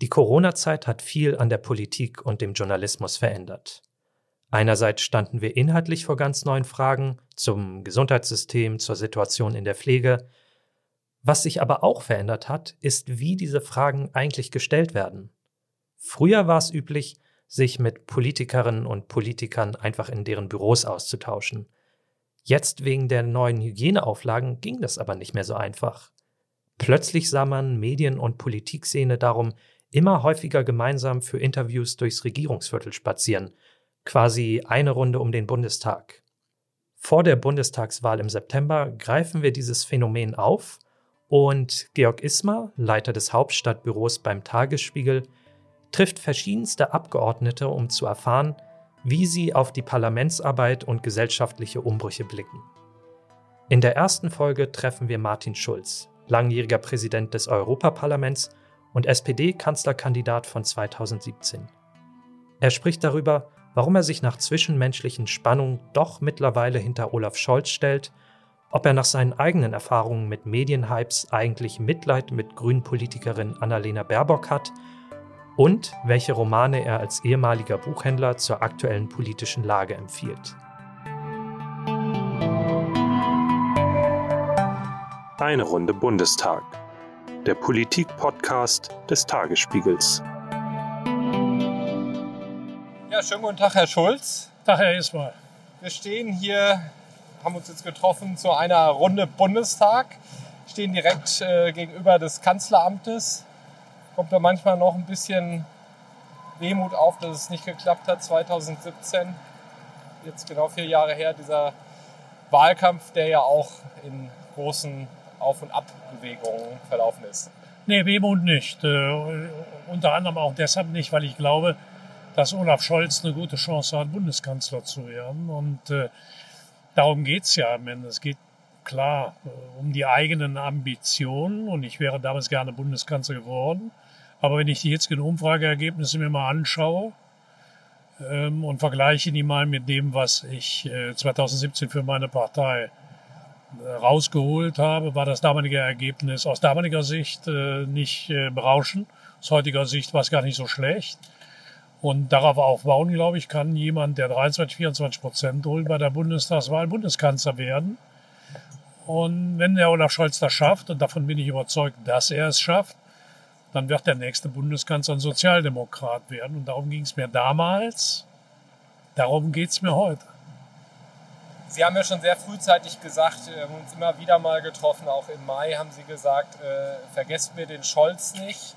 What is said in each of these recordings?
Die Corona-Zeit hat viel an der Politik und dem Journalismus verändert. Einerseits standen wir inhaltlich vor ganz neuen Fragen zum Gesundheitssystem, zur Situation in der Pflege. Was sich aber auch verändert hat, ist, wie diese Fragen eigentlich gestellt werden. Früher war es üblich, sich mit Politikerinnen und Politikern einfach in deren Büros auszutauschen. Jetzt wegen der neuen Hygieneauflagen ging das aber nicht mehr so einfach. Plötzlich sah man Medien- und Politikszene darum immer häufiger gemeinsam für Interviews durchs Regierungsviertel spazieren, quasi eine Runde um den Bundestag. Vor der Bundestagswahl im September greifen wir dieses Phänomen auf und Georg Ismar, Leiter des Hauptstadtbüros beim Tagesspiegel, trifft verschiedenste Abgeordnete, um zu erfahren, wie sie auf die Parlamentsarbeit und gesellschaftliche Umbrüche blicken. In der ersten Folge treffen wir Martin Schulz, langjähriger Präsident des Europaparlaments und SPD-Kanzlerkandidat von 2017. Er spricht darüber, warum er sich nach zwischenmenschlichen Spannungen doch mittlerweile hinter Olaf Scholz stellt, ob er nach seinen eigenen Erfahrungen mit Medienhypes eigentlich Mitleid mit Grünen-Politikerin Annalena Baerbock hat und welche Romane er als ehemaliger Buchhändler zur aktuellen politischen Lage empfiehlt. Eine Runde Bundestag. Der Politik-Podcast des Tagesspiegels. Ja, schönen guten Tag, Herr Schulz. Tag, Herr Ismail. Wir stehen hier, haben uns jetzt getroffen zu einer Runde Bundestag, stehen direkt äh, gegenüber des Kanzleramtes kommt da manchmal noch ein bisschen Wehmut auf, dass es nicht geklappt hat 2017. Jetzt genau vier Jahre her, dieser Wahlkampf, der ja auch in großen Auf- und Abbewegungen verlaufen ist. Nee, Wehmut nicht. Äh, unter anderem auch deshalb nicht, weil ich glaube, dass Olaf Scholz eine gute Chance hat, Bundeskanzler zu werden. Und äh, darum geht's ja am Ende. Es geht klar äh, um die eigenen Ambitionen. Und ich wäre damals gerne Bundeskanzler geworden. Aber wenn ich die jetzigen Umfrageergebnisse mir mal anschaue ähm, und vergleiche die mal mit dem, was ich äh, 2017 für meine Partei rausgeholt habe, war das damalige Ergebnis aus damaliger Sicht äh, nicht äh, berauschend. Aus heutiger Sicht war es gar nicht so schlecht. Und darauf aufbauen, glaube ich, kann jemand, der 23, 24 Prozent holt, bei der Bundestagswahl Bundeskanzler werden. Und wenn der Olaf Scholz das schafft, und davon bin ich überzeugt, dass er es schafft, dann wird der nächste Bundeskanzler ein Sozialdemokrat werden. Und darum ging es mir damals, darum geht es mir heute. Sie haben ja schon sehr frühzeitig gesagt, wir haben uns immer wieder mal getroffen, auch im Mai haben Sie gesagt, äh, vergesst mir den Scholz nicht.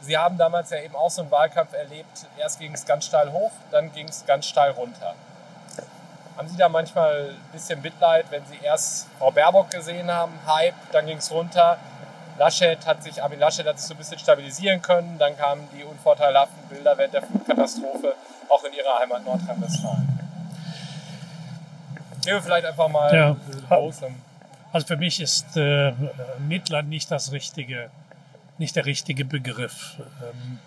Sie haben damals ja eben auch so einen Wahlkampf erlebt. Erst ging es ganz steil hoch, dann ging es ganz steil runter. Haben Sie da manchmal ein bisschen Mitleid, wenn Sie erst Frau Baerbock gesehen haben, Hype, dann ging es runter, Laschet hat sich, Armin Laschet hat sich so ein bisschen stabilisieren können. Dann kamen die unvorteilhaften Bilder während der Flutkatastrophe auch in ihrer Heimat Nordrhein-Westfalen. Gehen wir vielleicht einfach mal ja. Also für mich ist äh, Mitleid nicht das richtige, nicht der richtige Begriff. Ähm,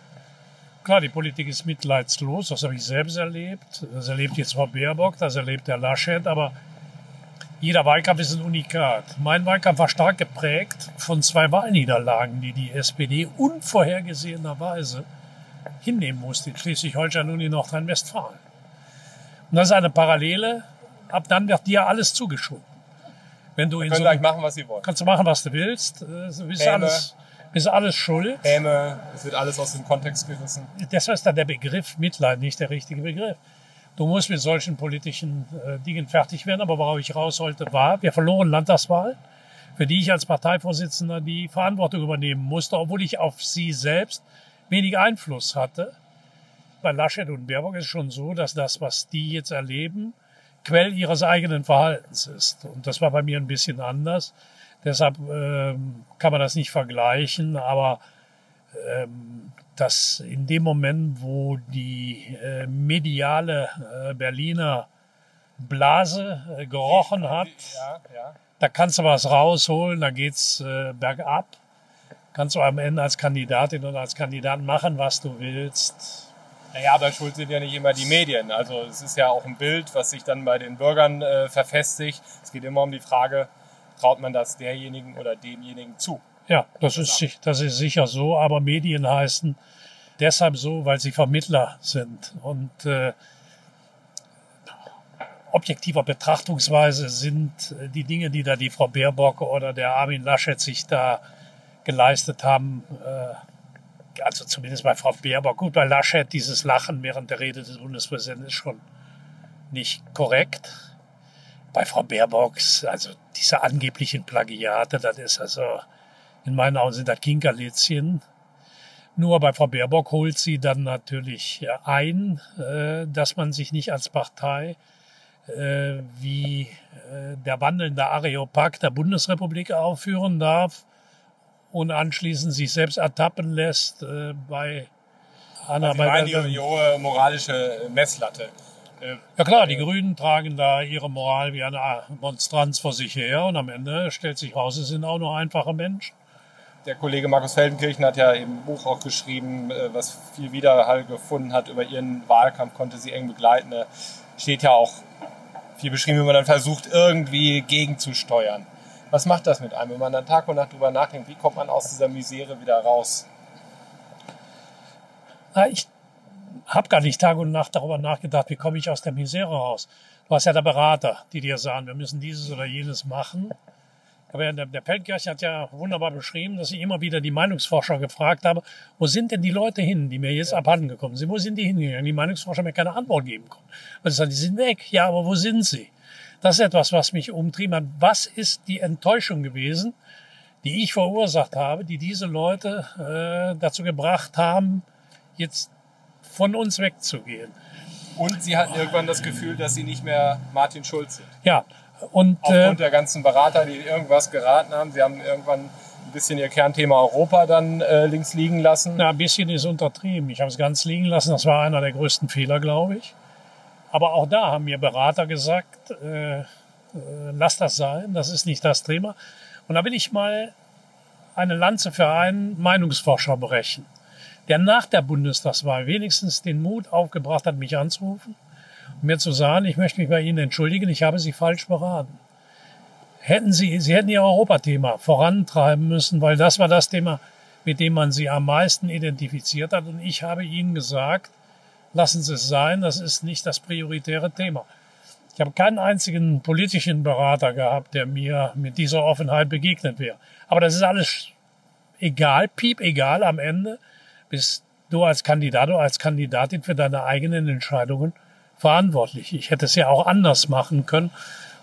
klar, die Politik ist mitleidslos, das habe ich selbst erlebt. Das erlebt jetzt Frau Baerbock, das erlebt der Laschet, aber jeder Wahlkampf ist ein Unikat. Mein Wahlkampf war stark geprägt von zwei Wahlniederlagen, die die SPD unvorhergesehenerweise hinnehmen musste in Schleswig-Holstein und in Nordrhein-Westfalen. Und das ist eine Parallele. Ab dann wird dir alles zugeschoben. Wenn du in so einem, machen, was sie wollen. Kannst du machen, was du willst. Du bist Häme, alles, bist alles schuld. Häme, es wird alles aus dem Kontext gerissen. Deshalb ist dann der Begriff Mitleid nicht der richtige Begriff. Du musst mit solchen politischen äh, Dingen fertig werden. Aber worauf ich raus wollte, war, wir verloren Landtagswahl, für die ich als Parteivorsitzender die Verantwortung übernehmen musste, obwohl ich auf sie selbst wenig Einfluss hatte. Bei Laschet und Baerbock ist es schon so, dass das, was die jetzt erleben, Quell ihres eigenen Verhaltens ist. Und das war bei mir ein bisschen anders. Deshalb ähm, kann man das nicht vergleichen, aber ähm, dass in dem Moment, wo die äh, mediale äh, Berliner Blase äh, gerochen hat, ja, ja. da kannst du was rausholen, da geht's äh, bergab. Kannst du am Ende als Kandidatin oder als Kandidat machen, was du willst. Naja, aber schuld sind ja nicht immer die Medien. Also es ist ja auch ein Bild, was sich dann bei den Bürgern äh, verfestigt. Es geht immer um die Frage, traut man das derjenigen oder demjenigen zu? Ja, das ist, das ist sicher so, aber Medien heißen deshalb so, weil sie Vermittler sind. Und äh, objektiver Betrachtungsweise sind äh, die Dinge, die da die Frau Baerbock oder der Armin Laschet sich da geleistet haben, äh, also zumindest bei Frau Baerbock, gut, bei Laschet dieses Lachen während der Rede des Bundespräsidenten ist schon nicht korrekt. Bei Frau Baerbock, also diese angeblichen Plagiate, das ist also, in meinen Augen sind das Kinkerlitzchen. Nur bei Frau Baerbock holt sie dann natürlich ein, äh, dass man sich nicht als Partei äh, wie äh, der wandelnde Areopag der Bundesrepublik aufführen darf und anschließend sich selbst ertappen lässt äh, bei einer also bei die, die hohe moralische Messlatte. Äh, ja klar, die Grünen tragen da ihre Moral wie eine Monstranz vor sich her und am Ende stellt sich raus, es sind auch nur einfache Menschen. Der Kollege Markus Feldenkirchen hat ja im Buch auch geschrieben, äh, was viel Widerhall gefunden hat über ihren Wahlkampf, konnte sie eng begleiten. Da steht ja auch viel beschrieben, wie man dann versucht, irgendwie gegenzusteuern. Was macht das mit einem, wenn man dann Tag und Nacht drüber nachdenkt, wie kommt man aus dieser Misere wieder raus? Na, ich habe gar nicht Tag und Nacht darüber nachgedacht, wie komme ich aus der Misere raus. Du hast ja der Berater, die dir sagen, wir müssen dieses oder jenes machen. Aber der, der Peltkirch hat ja wunderbar beschrieben, dass ich immer wieder die Meinungsforscher gefragt habe, wo sind denn die Leute hin, die mir jetzt abhanden gekommen sind? Wo sind die hingegangen? Die Meinungsforscher mir keine Antwort geben konnten. Und ich sage, die sind weg. Ja, aber wo sind sie? Das ist etwas, was mich umtrieben hat. Was ist die Enttäuschung gewesen, die ich verursacht habe, die diese Leute äh, dazu gebracht haben, jetzt von uns wegzugehen? Und sie hatten irgendwann das Gefühl, dass sie nicht mehr Martin Schulz sind. Ja, und, Aufgrund äh, der ganzen Berater, die irgendwas geraten haben. Sie haben irgendwann ein bisschen ihr Kernthema Europa dann äh, links liegen lassen. Na, ein bisschen ist untertrieben. Ich habe es ganz liegen lassen. Das war einer der größten Fehler, glaube ich. Aber auch da haben mir Berater gesagt, äh, äh, lass das sein, das ist nicht das Thema. Und da will ich mal eine Lanze für einen Meinungsforscher brechen, der nach der Bundestagswahl wenigstens den Mut aufgebracht hat, mich anzurufen mir zu sagen, ich möchte mich bei Ihnen entschuldigen, ich habe Sie falsch beraten. Hätten Sie, Sie hätten Ihr Europathema vorantreiben müssen, weil das war das Thema, mit dem man Sie am meisten identifiziert hat. Und ich habe Ihnen gesagt, lassen Sie es sein, das ist nicht das prioritäre Thema. Ich habe keinen einzigen politischen Berater gehabt, der mir mit dieser Offenheit begegnet wäre. Aber das ist alles egal, piep egal am Ende, bist du als Kandidat oder als Kandidatin für deine eigenen Entscheidungen verantwortlich. Ich hätte es ja auch anders machen können.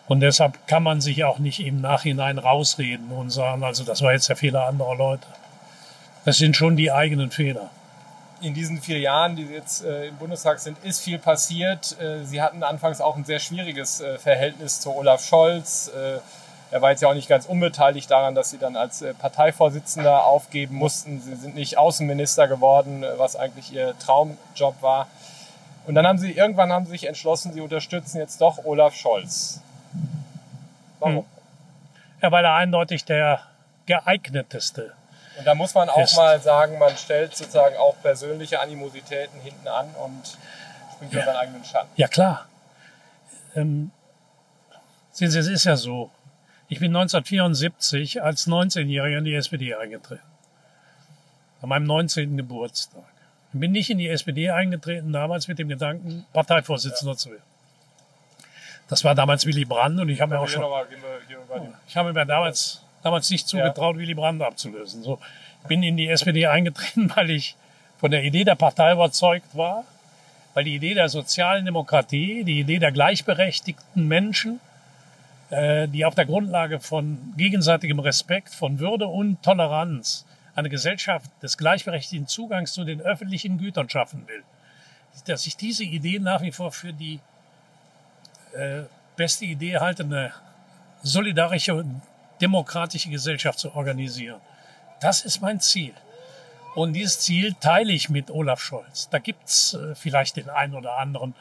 Und deshalb kann man sich auch nicht im Nachhinein rausreden und sagen, also das war jetzt der Fehler anderer Leute. Das sind schon die eigenen Fehler. In diesen vier Jahren, die jetzt äh, im Bundestag sind, ist viel passiert. Äh, Sie hatten anfangs auch ein sehr schwieriges äh, Verhältnis zu Olaf Scholz. Äh, er war jetzt ja auch nicht ganz unbeteiligt daran, dass Sie dann als äh, Parteivorsitzender aufgeben mussten. Sie sind nicht Außenminister geworden, äh, was eigentlich Ihr Traumjob war. Und dann haben sie, irgendwann haben sie sich entschlossen, sie unterstützen jetzt doch Olaf Scholz. Warum? Hm. Ja, weil er eindeutig der geeigneteste und da muss man auch ist. mal sagen, man stellt sozusagen auch persönliche Animositäten hinten an und springt ja. über seinen eigenen Schatten. Ja, klar. Ähm, sehen Sie, es ist ja so. Ich bin 1974 als 19-Jähriger in die SPD eingetreten. An meinem 19. Geburtstag. Ich bin nicht in die SPD eingetreten, damals mit dem Gedanken, Parteivorsitzender ja. zu werden. Das war damals Willy Brandt und ich habe mir auch schon, ich habe mir damals, damals nicht zugetraut, ja. Willy Brandt abzulösen. So, ich bin in die SPD eingetreten, weil ich von der Idee der Partei überzeugt war, weil die Idee der sozialen Demokratie, die Idee der gleichberechtigten Menschen, äh, die auf der Grundlage von gegenseitigem Respekt, von Würde und Toleranz eine Gesellschaft des gleichberechtigten Zugangs zu den öffentlichen Gütern schaffen will. Dass ich diese Idee nach wie vor für die äh, beste Idee halte, eine solidarische und demokratische Gesellschaft zu organisieren. Das ist mein Ziel. Und dieses Ziel teile ich mit Olaf Scholz. Da gibt's äh, vielleicht den einen oder anderen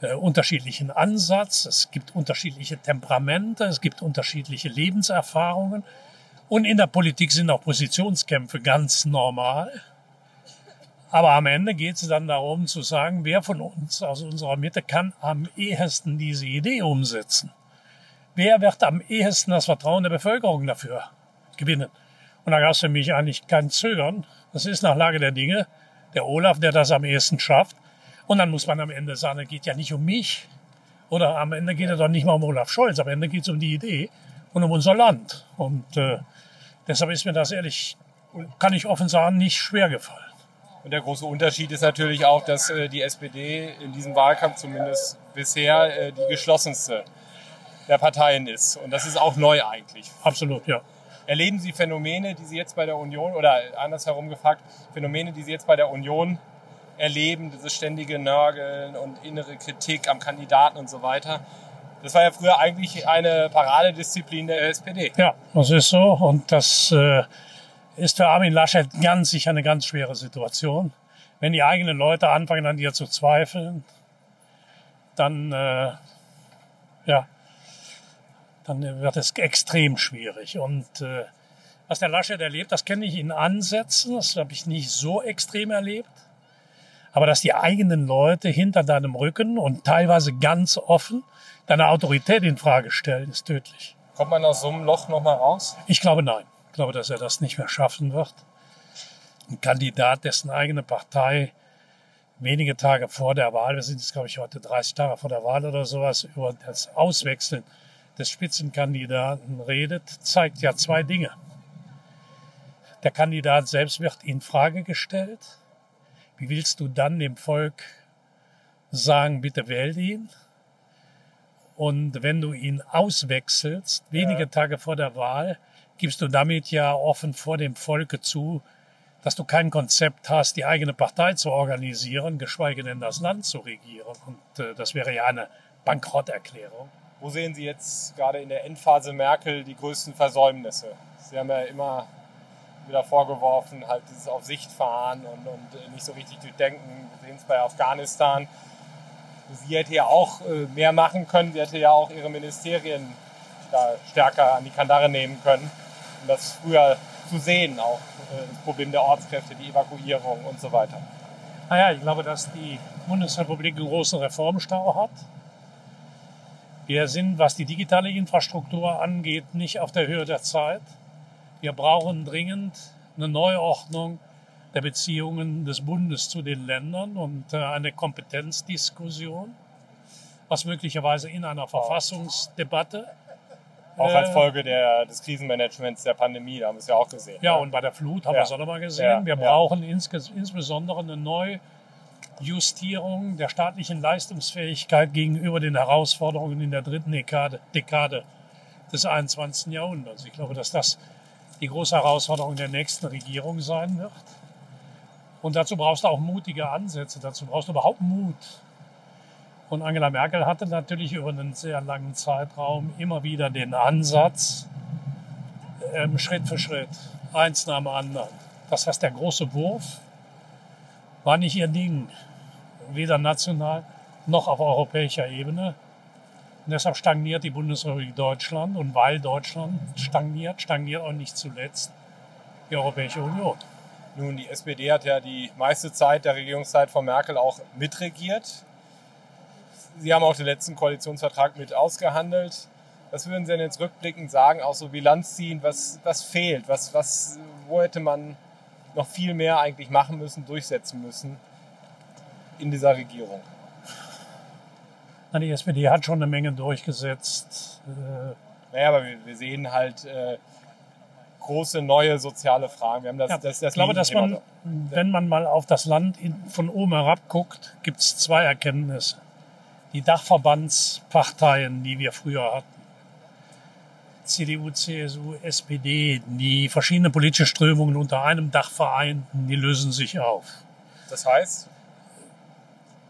äh, unterschiedlichen Ansatz, es gibt unterschiedliche Temperamente, es gibt unterschiedliche Lebenserfahrungen. Und in der Politik sind auch Positionskämpfe ganz normal. Aber am Ende geht es dann darum zu sagen, wer von uns aus unserer Mitte kann am ehesten diese Idee umsetzen. Wer wird am ehesten das Vertrauen der Bevölkerung dafür gewinnen? Und da gab es für mich eigentlich kein Zögern. Das ist nach Lage der Dinge der Olaf, der das am ehesten schafft. Und dann muss man am Ende sagen, es geht ja nicht um mich. Oder am Ende geht es doch nicht mal um Olaf Scholz, am Ende geht es um die Idee und um unser Land. Und äh, deshalb ist mir das ehrlich, kann ich offen sagen, nicht schwer gefallen. Und der große Unterschied ist natürlich auch, dass äh, die SPD in diesem Wahlkampf zumindest bisher äh, die geschlossenste der Parteien ist. Und das ist auch neu eigentlich. Absolut, ja. Erleben Sie Phänomene, die Sie jetzt bei der Union, oder andersherum gefragt, Phänomene, die Sie jetzt bei der Union erleben, dieses ständige Nörgeln und innere Kritik am Kandidaten und so weiter. Das war ja früher eigentlich eine Paradedisziplin der SPD. Ja, das ist so. Und das äh, ist für Armin Laschet ganz sicher eine ganz schwere Situation. Wenn die eigenen Leute anfangen an dir zu zweifeln, dann, äh, ja, dann wird es extrem schwierig. Und äh, was der Laschet erlebt, das kenne ich in Ansätzen, das habe ich nicht so extrem erlebt. Aber dass die eigenen Leute hinter deinem Rücken und teilweise ganz offen deine Autorität in Frage stellen, ist tödlich. Kommt man aus so einem Loch nochmal raus? Ich glaube nein. Ich glaube, dass er das nicht mehr schaffen wird. Ein Kandidat, dessen eigene Partei wenige Tage vor der Wahl, wir sind jetzt, glaube ich, heute 30 Tage vor der Wahl oder sowas, über das Auswechseln des Spitzenkandidaten redet, zeigt ja zwei Dinge. Der Kandidat selbst wird in Frage gestellt. Wie willst du dann dem Volk sagen, bitte wählt ihn? Und wenn du ihn auswechselst, wenige ja. Tage vor der Wahl, gibst du damit ja offen vor dem Volke zu, dass du kein Konzept hast, die eigene Partei zu organisieren, geschweige denn das Land zu regieren. Und äh, das wäre ja eine Bankrotterklärung. Wo sehen Sie jetzt gerade in der Endphase Merkel die größten Versäumnisse? Sie haben ja immer wieder vorgeworfen, halt dieses Auf Sicht fahren und, und äh, nicht so richtig durchdenken. Wir sehen es bei Afghanistan. Sie hätte ja auch äh, mehr machen können. Sie hätte ja auch ihre Ministerien da stärker an die Kandare nehmen können, um das früher zu sehen, auch äh, das Problem der Ortskräfte, die Evakuierung und so weiter. Naja, ich glaube, dass die Bundesrepublik einen großen Reformstau hat. Wir sind, was die digitale Infrastruktur angeht, nicht auf der Höhe der Zeit. Wir brauchen dringend eine Neuordnung der Beziehungen des Bundes zu den Ländern und äh, eine Kompetenzdiskussion, was möglicherweise in einer Verfassungsdebatte auch als äh, Folge der, des Krisenmanagements der Pandemie, da haben wir es ja auch gesehen. Ja, ja. und bei der Flut haben ja. wir es auch nochmal gesehen. Ja. Wir brauchen ins, insbesondere eine neue Justierung der staatlichen Leistungsfähigkeit gegenüber den Herausforderungen in der dritten Dekade, Dekade des 21. Jahrhunderts. Ich glaube, dass das die große Herausforderung der nächsten Regierung sein wird. Und dazu brauchst du auch mutige Ansätze, dazu brauchst du überhaupt Mut. Und Angela Merkel hatte natürlich über einen sehr langen Zeitraum immer wieder den Ansatz, ähm, Schritt für Schritt, eins nach dem anderen. Das heißt, der große Wurf war nicht ihr Ding, weder national noch auf europäischer Ebene. Und deshalb stagniert die Bundesrepublik Deutschland. Und weil Deutschland stagniert, stagniert auch nicht zuletzt die Europäische Union. Nun, die SPD hat ja die meiste Zeit der Regierungszeit von Merkel auch mitregiert. Sie haben auch den letzten Koalitionsvertrag mit ausgehandelt. Was würden Sie denn jetzt rückblickend sagen, auch so Bilanz ziehen, was, was fehlt? Was, was, wo hätte man noch viel mehr eigentlich machen müssen, durchsetzen müssen in dieser Regierung? Die SPD hat schon eine Menge durchgesetzt. Äh, naja, aber wir, wir sehen halt äh, große neue soziale Fragen. Wir haben das, ja, das, das ich glaube, dass man, wenn man mal auf das Land von oben herab guckt, gibt es zwei Erkenntnisse. Die Dachverbandsparteien, die wir früher hatten, CDU, CSU, SPD, die verschiedenen politischen Strömungen unter einem Dach vereinten, die lösen sich auf. Das heißt?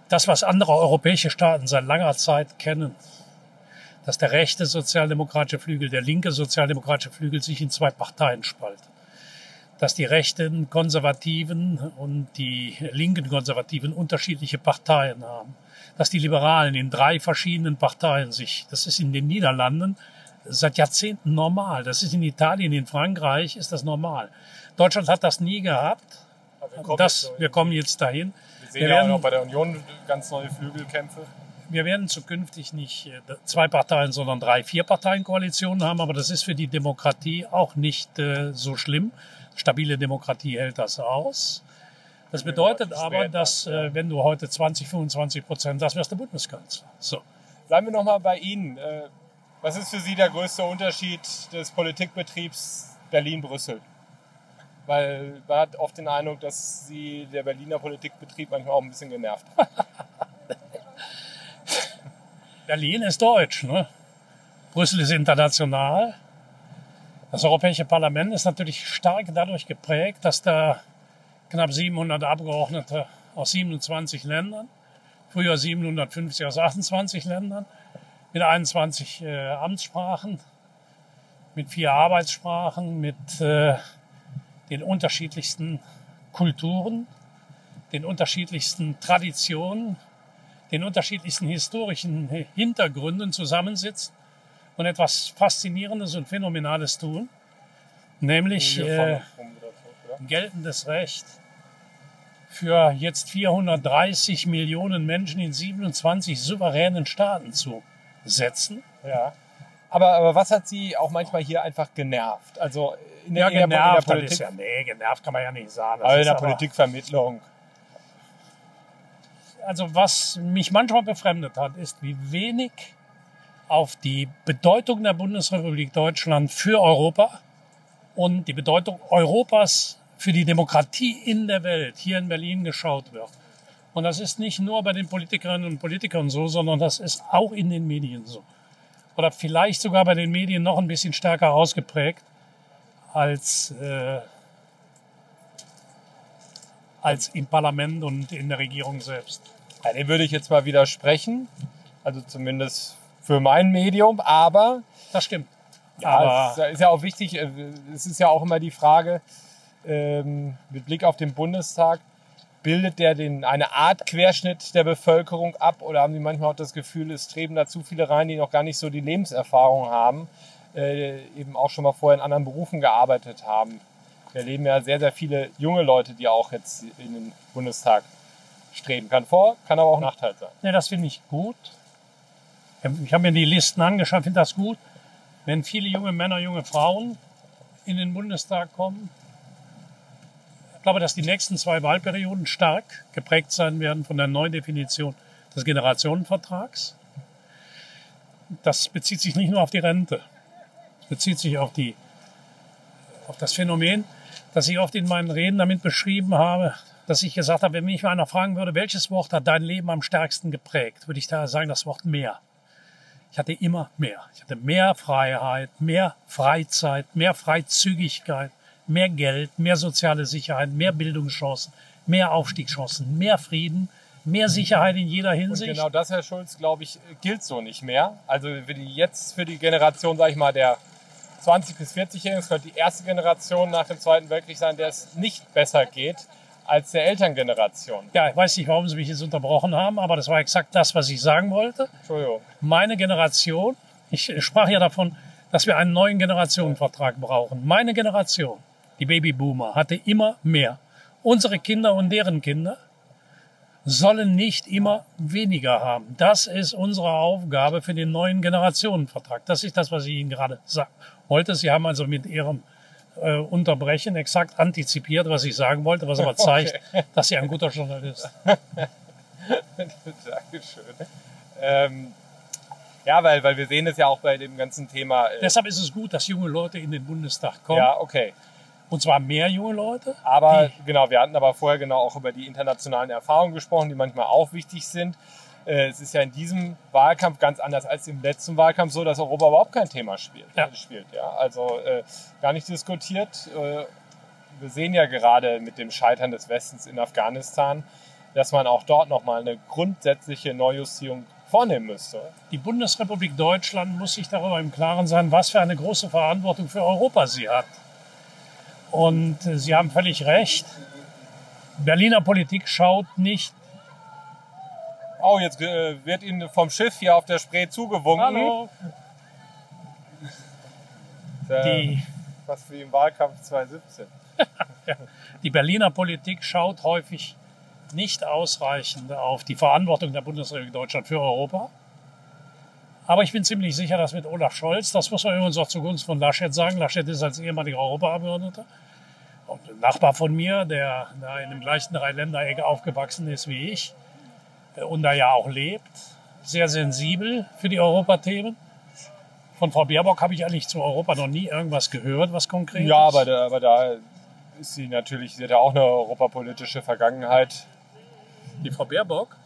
Das, was andere europäische Staaten seit langer Zeit kennen, dass der rechte sozialdemokratische Flügel, der linke sozialdemokratische Flügel sich in zwei Parteien spalten. Dass die rechten Konservativen und die linken Konservativen unterschiedliche Parteien haben. Dass die Liberalen in drei verschiedenen Parteien sich, das ist in den Niederlanden seit Jahrzehnten normal. Das ist in Italien, in Frankreich ist das normal. Deutschland hat das nie gehabt. Wir das, wir kommen jetzt dahin. Wir sehen wir ja werden, auch noch bei der Union ganz neue Flügelkämpfe. Wir werden zukünftig nicht äh, zwei Parteien, sondern drei, vier Parteien-Koalitionen haben, aber das ist für die Demokratie auch nicht äh, so schlimm. Stabile Demokratie hält das aus. Das bedeutet aber, dass äh, wenn du heute 20, 25 Prozent, das wärst du Bundeskanzler. So. Bleiben wir nochmal bei Ihnen. Was ist für Sie der größte Unterschied des Politikbetriebs Berlin-Brüssel? Weil man hat oft den Eindruck, dass Sie der Berliner Politikbetrieb manchmal auch ein bisschen genervt. Berlin ist deutsch, ne? Brüssel ist international. Das Europäische Parlament ist natürlich stark dadurch geprägt, dass da knapp 700 Abgeordnete aus 27 Ländern, früher 750 aus 28 Ländern, mit 21 äh, Amtssprachen, mit vier Arbeitssprachen, mit äh, den unterschiedlichsten Kulturen, den unterschiedlichsten Traditionen, den unterschiedlichsten historischen Hintergründen zusammensitzt und etwas Faszinierendes und Phänomenales tun, nämlich äh, geltendes Recht für jetzt 430 Millionen Menschen in 27 souveränen Staaten zu setzen. Ja. Aber, aber was hat Sie auch manchmal hier einfach genervt? Also in der, ja, genervt, in der Politik. ja, nee, genervt kann man ja nicht sagen. Aber in der Politikvermittlung. Also was mich manchmal befremdet hat, ist, wie wenig auf die Bedeutung der Bundesrepublik Deutschland für Europa und die Bedeutung Europas für die Demokratie in der Welt hier in Berlin geschaut wird. Und das ist nicht nur bei den Politikerinnen und Politikern so, sondern das ist auch in den Medien so. Oder vielleicht sogar bei den Medien noch ein bisschen stärker ausgeprägt als, äh, als im Parlament und in der Regierung selbst. Ja, dem würde ich jetzt mal widersprechen. Also zumindest für mein Medium, aber. Das stimmt. Ja, aber es ist ja auch wichtig, äh, es ist ja auch immer die Frage, ähm, mit Blick auf den Bundestag, bildet der den, eine Art Querschnitt der Bevölkerung ab oder haben Sie manchmal auch das Gefühl, es treten da zu viele rein, die noch gar nicht so die Lebenserfahrung haben, äh, eben auch schon mal vorher in anderen Berufen gearbeitet haben? Wir erleben ja sehr, sehr viele junge Leute, die auch jetzt in den Bundestag streben. Kann Vor-, kann aber auch Nachteil sein. Ja, das finde ich gut. Ich habe mir die Listen angeschaut, finde das gut, wenn viele junge Männer, junge Frauen in den Bundestag kommen. Ich glaube, dass die nächsten zwei Wahlperioden stark geprägt sein werden von der Neudefinition des Generationenvertrags. Das bezieht sich nicht nur auf die Rente. Es bezieht sich auf die, auf das Phänomen, das ich oft in meinen Reden damit beschrieben habe, dass ich gesagt habe, wenn mich einer fragen würde, welches Wort hat dein Leben am stärksten geprägt, würde ich da sagen, das Wort mehr. Ich hatte immer mehr. Ich hatte mehr Freiheit, mehr Freizeit, mehr Freizügigkeit, mehr Geld, mehr soziale Sicherheit, mehr Bildungschancen, mehr Aufstiegschancen, mehr Frieden, mehr Sicherheit in jeder Hinsicht. Und genau das, Herr Schulz, glaube ich, gilt so nicht mehr. Also für die, jetzt für die Generation, sage ich mal, der 20 bis 40-Jährigen, es könnte die erste Generation nach dem Zweiten Weltkrieg sein, der es nicht besser geht als der Elterngeneration. Ja, ich weiß nicht, warum Sie mich jetzt unterbrochen haben, aber das war exakt das, was ich sagen wollte. Entschuldigung. Meine Generation, ich sprach ja davon, dass wir einen neuen Generationenvertrag brauchen. Meine Generation, die Babyboomer, hatte immer mehr. Unsere Kinder und deren Kinder sollen nicht immer weniger haben. Das ist unsere Aufgabe für den neuen Generationenvertrag. Das ist das, was ich Ihnen gerade sagen wollte. Sie haben also mit Ihrem äh, Unterbrechen exakt antizipiert, was ich sagen wollte, was aber zeigt, okay. dass Sie ein guter Journalist Dankeschön. Ähm, ja, weil, weil wir sehen es ja auch bei dem ganzen Thema. Äh Deshalb ist es gut, dass junge Leute in den Bundestag kommen. Ja, okay. Und zwar mehr junge Leute. Aber genau, wir hatten aber vorher genau auch über die internationalen Erfahrungen gesprochen, die manchmal auch wichtig sind. Äh, es ist ja in diesem Wahlkampf ganz anders als im letzten Wahlkampf so, dass Europa überhaupt kein Thema spielt. Ja. spielt ja. Also äh, gar nicht diskutiert. Äh, wir sehen ja gerade mit dem Scheitern des Westens in Afghanistan, dass man auch dort nochmal eine grundsätzliche Neujustierung vornehmen müsste. Die Bundesrepublik Deutschland muss sich darüber im Klaren sein, was für eine große Verantwortung für Europa sie hat. Und äh, Sie haben völlig recht. Berliner Politik schaut nicht Oh, jetzt äh, wird Ihnen vom Schiff hier auf der Spree zugewunken. Hallo. Die, was für den Wahlkampf 2017. die Berliner Politik schaut häufig nicht ausreichend auf die Verantwortung der Bundesrepublik Deutschland für Europa. Aber ich bin ziemlich sicher, dass mit Olaf Scholz, das muss man übrigens auch zugunsten von Laschet sagen, Laschet ist als ehemaliger Europaabgeordneter, Und ein Nachbar von mir, der da in dem gleichen Dreiländereck aufgewachsen ist wie ich und da ja auch lebt, sehr sensibel für die Europathemen. Von Frau Baerbock habe ich eigentlich zu Europa noch nie irgendwas gehört, was konkret Ja, ist. aber da, aber da ist sie natürlich, sie hat ja auch eine europapolitische Vergangenheit. Die Frau Baerbock?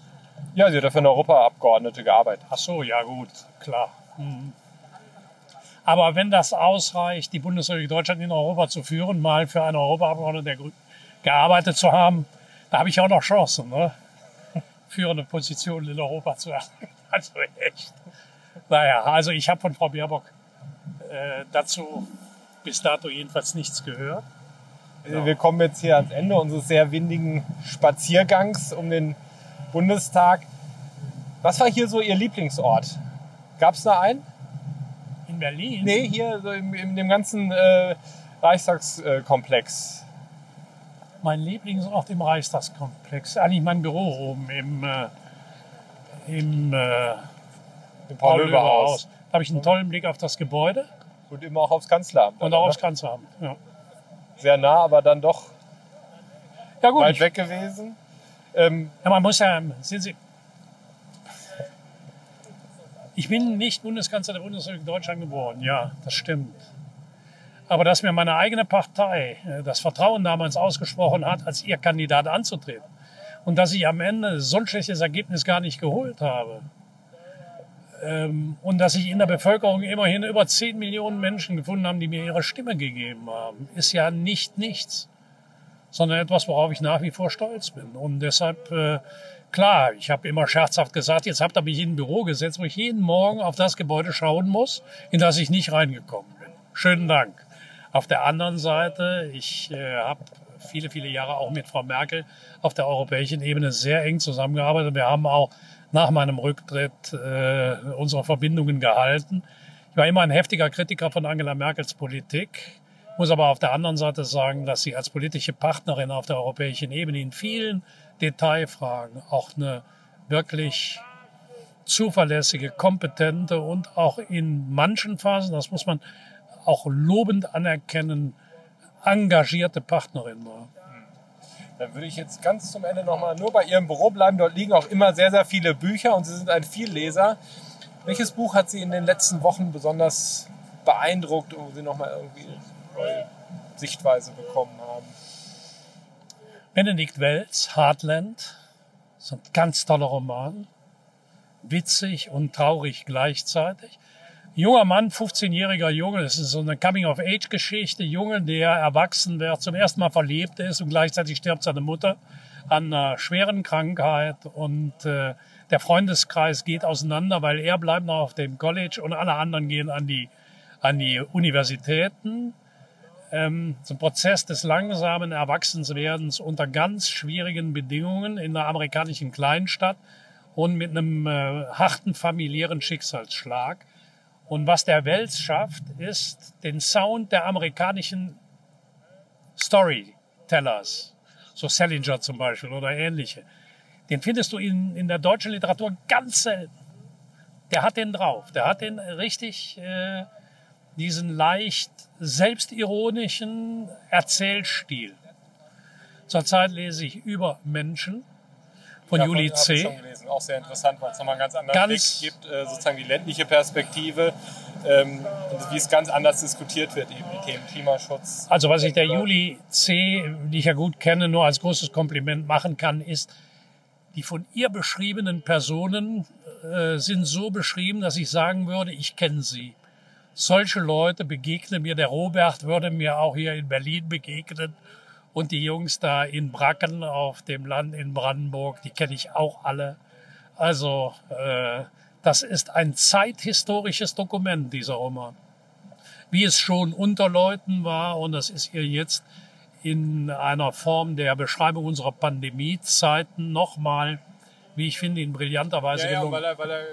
Ja, sie hat ja für eine Europaabgeordnete gearbeitet. Ach so, ja gut, klar. Mhm. Aber wenn das ausreicht, die Bundesrepublik Deutschland in Europa zu führen, mal für eine Europaabgeordnete gearbeitet zu haben, da habe ich auch noch Chancen, ne? führende Positionen in Europa zu haben. Also echt. Naja, also ich habe von Frau Baerbock äh, dazu bis dato jedenfalls nichts gehört. Wir kommen jetzt hier ans Ende unseres sehr windigen Spaziergangs um den Bundestag. Was war hier so Ihr Lieblingsort? Gab es da einen? In Berlin? Nee, hier so in, in dem ganzen äh, Reichstagskomplex. Mein Lieblingsort im Reichstagskomplex. Eigentlich mein Büro oben im, äh, im äh, Im Paul-Löber-Haus. Da habe ich einen tollen Blick auf das Gebäude Und immer auch aufs Kanzleramt. und auch aufs Kanzleramt. Ja, Sehr nah, aber dann doch ja gut, weit ich, weg gewesen. Ähm, man muss ja, sehen Sie, ich bin nicht Bundeskanzler der Bundesrepublik Deutschland geworden. Ja, das stimmt. Aber dass mir meine eigene Partei äh, das Vertrauen damals ausgesprochen hat, als ihr Kandidat anzutreten und dass ich am Ende so ein schlechtes Ergebnis gar nicht geholt habe ähm, und dass ich in der Bevölkerung immerhin über 10 Millionen Menschen gefunden habe, die mir ihre Stimme gegeben haben, ist ja nicht nichts, sondern etwas, worauf ich nach wie vor stolz bin. Und deshalb, äh, klar, ich habe immer scherzhaft gesagt, jetzt habt ihr mich in ein Büro gesetzt, wo ich jeden Morgen auf das Gebäude schauen muss, in das ich nicht reingekommen bin. Schönen Dank. Auf der anderen Seite, ich äh, habe viele, viele Jahre auch mit Frau Merkel auf der europäischen Ebene sehr eng zusammengearbeitet. Wir haben auch nach meinem Rücktritt äh, unsere Verbindungen gehalten. Ich war immer ein heftiger Kritiker von Angela Merkels Politik, muss aber auf der anderen Seite sagen, dass sie als politische Partnerin auf der europäischen Ebene in vielen Detailfragen auch eine wirklich zuverlässige, kompetente und auch in manchen Phasen, das muss man auch lobend anerkennen, engagierte Partnerin war. Dann würde ich jetzt ganz zum Ende nochmal nur bei Ihrem Büro bleiben. Dort liegen auch immer sehr, sehr viele Bücher und Sie sind ein Vielleser. Welches Buch hat Sie in den letzten Wochen besonders beeindruckt, wo Sie nochmal irgendwie neue Sichtweise bekommen haben? Benedikt Wells, Heartland, so ein ganz toller Roman, witzig und traurig gleichzeitig. Junger Mann, 15-jähriger Junge, das ist so eine Coming-of-Age-Geschichte. Junge, der erwachsen wird, zum ersten Mal verlebt ist und gleichzeitig stirbt seine Mutter an einer schweren Krankheit und äh, der Freundeskreis geht auseinander, weil er bleibt noch auf dem College und alle anderen gehen an die, an die Universitäten. Ähm, so Prozess des langsamen Erwachsenswerdens unter ganz schwierigen Bedingungen in einer amerikanischen Kleinstadt und mit einem äh, harten familiären Schicksalsschlag. Und was der Wels schafft, ist den Sound der amerikanischen Storytellers, so Salinger zum Beispiel oder ähnliche. Den findest du in, in der deutschen Literatur ganz selten. Der hat den drauf. Der hat den richtig, äh, diesen leicht selbstironischen Erzählstil. Zurzeit lese ich über Menschen von Ja, Juli hab ich C. schon gelesen. Auch sehr interessant, weil es nochmal einen ganz anderen Ganz- Blick gibt, äh, sozusagen die ländliche Perspektive ähm, und wie es ganz anders diskutiert wird, eben die Themen Klimaschutz. Also was ich der Juli C., die ich ja gut kenne, nur als großes Kompliment machen kann, ist, die von ihr beschriebenen Personen äh, sind so beschrieben, dass ich sagen würde, ich kenne sie. Solche Leute begegnen mir, der Robert würde mir auch hier in Berlin begegnen und die Jungs da in Bracken auf dem Land in Brandenburg, die kenne ich auch alle. Also äh, das ist ein zeithistorisches Dokument, dieser Roman wie es schon unter Leuten war. Und das ist hier jetzt in einer Form der Beschreibung unserer Pandemiezeiten nochmal, wie ich finde, in brillanter Weise Ja, ja, gelungen. weil er, weil er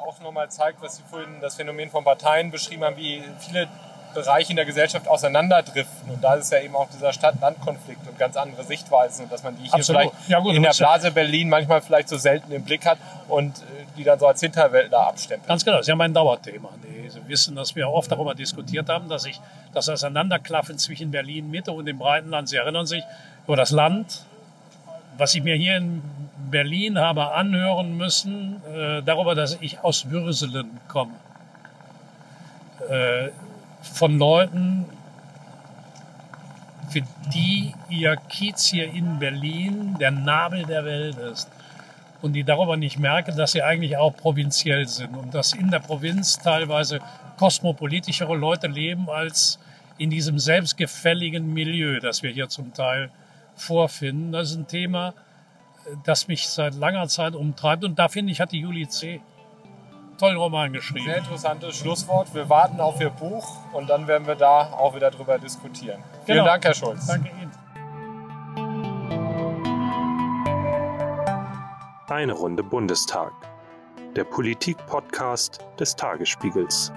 auch nochmal zeigt, was Sie vorhin das Phänomen von Parteien beschrieben haben, wie viele Bereiche in der Gesellschaft auseinanderdriften. Und da ist ja eben auch dieser Stadt-Land-Konflikt und ganz andere Sichtweisen und dass man die hier Absolut. vielleicht Ja, gut, in der Blase Berlin manchmal vielleicht so selten im Blick hat und äh, die dann so als Hinterwäldler abstempelt. Ganz genau, das ist ja mein Dauerthema. Sie wissen, dass wir oft darüber diskutiert haben, dass ich das Auseinanderklaffen zwischen Berlin Mitte und dem Breitenland, Sie erinnern sich, über das Land, was ich mir hier in Berlin habe anhören müssen, äh, darüber, dass ich aus Würselen komme. Äh, von Leuten, für die ihr Kiez hier in Berlin der Nabel der Welt ist und die darüber nicht merken, dass sie eigentlich auch provinziell sind und dass in der Provinz teilweise kosmopolitischere Leute leben als in diesem selbstgefälligen Milieu, das wir hier zum Teil vorfinden. Das ist ein Thema, das mich seit langer Zeit umtreibt und da finde ich, hat die Juli C. tollen Roman geschrieben. Sehr interessantes Schlusswort. Wir warten auf Ihr Buch und dann werden wir da auch wieder drüber diskutieren. Vielen Genau. Dank, Herr Schulz. Danke Ihnen. Eine Runde Bundestag. Der Politik-Podcast des Tagesspiegels.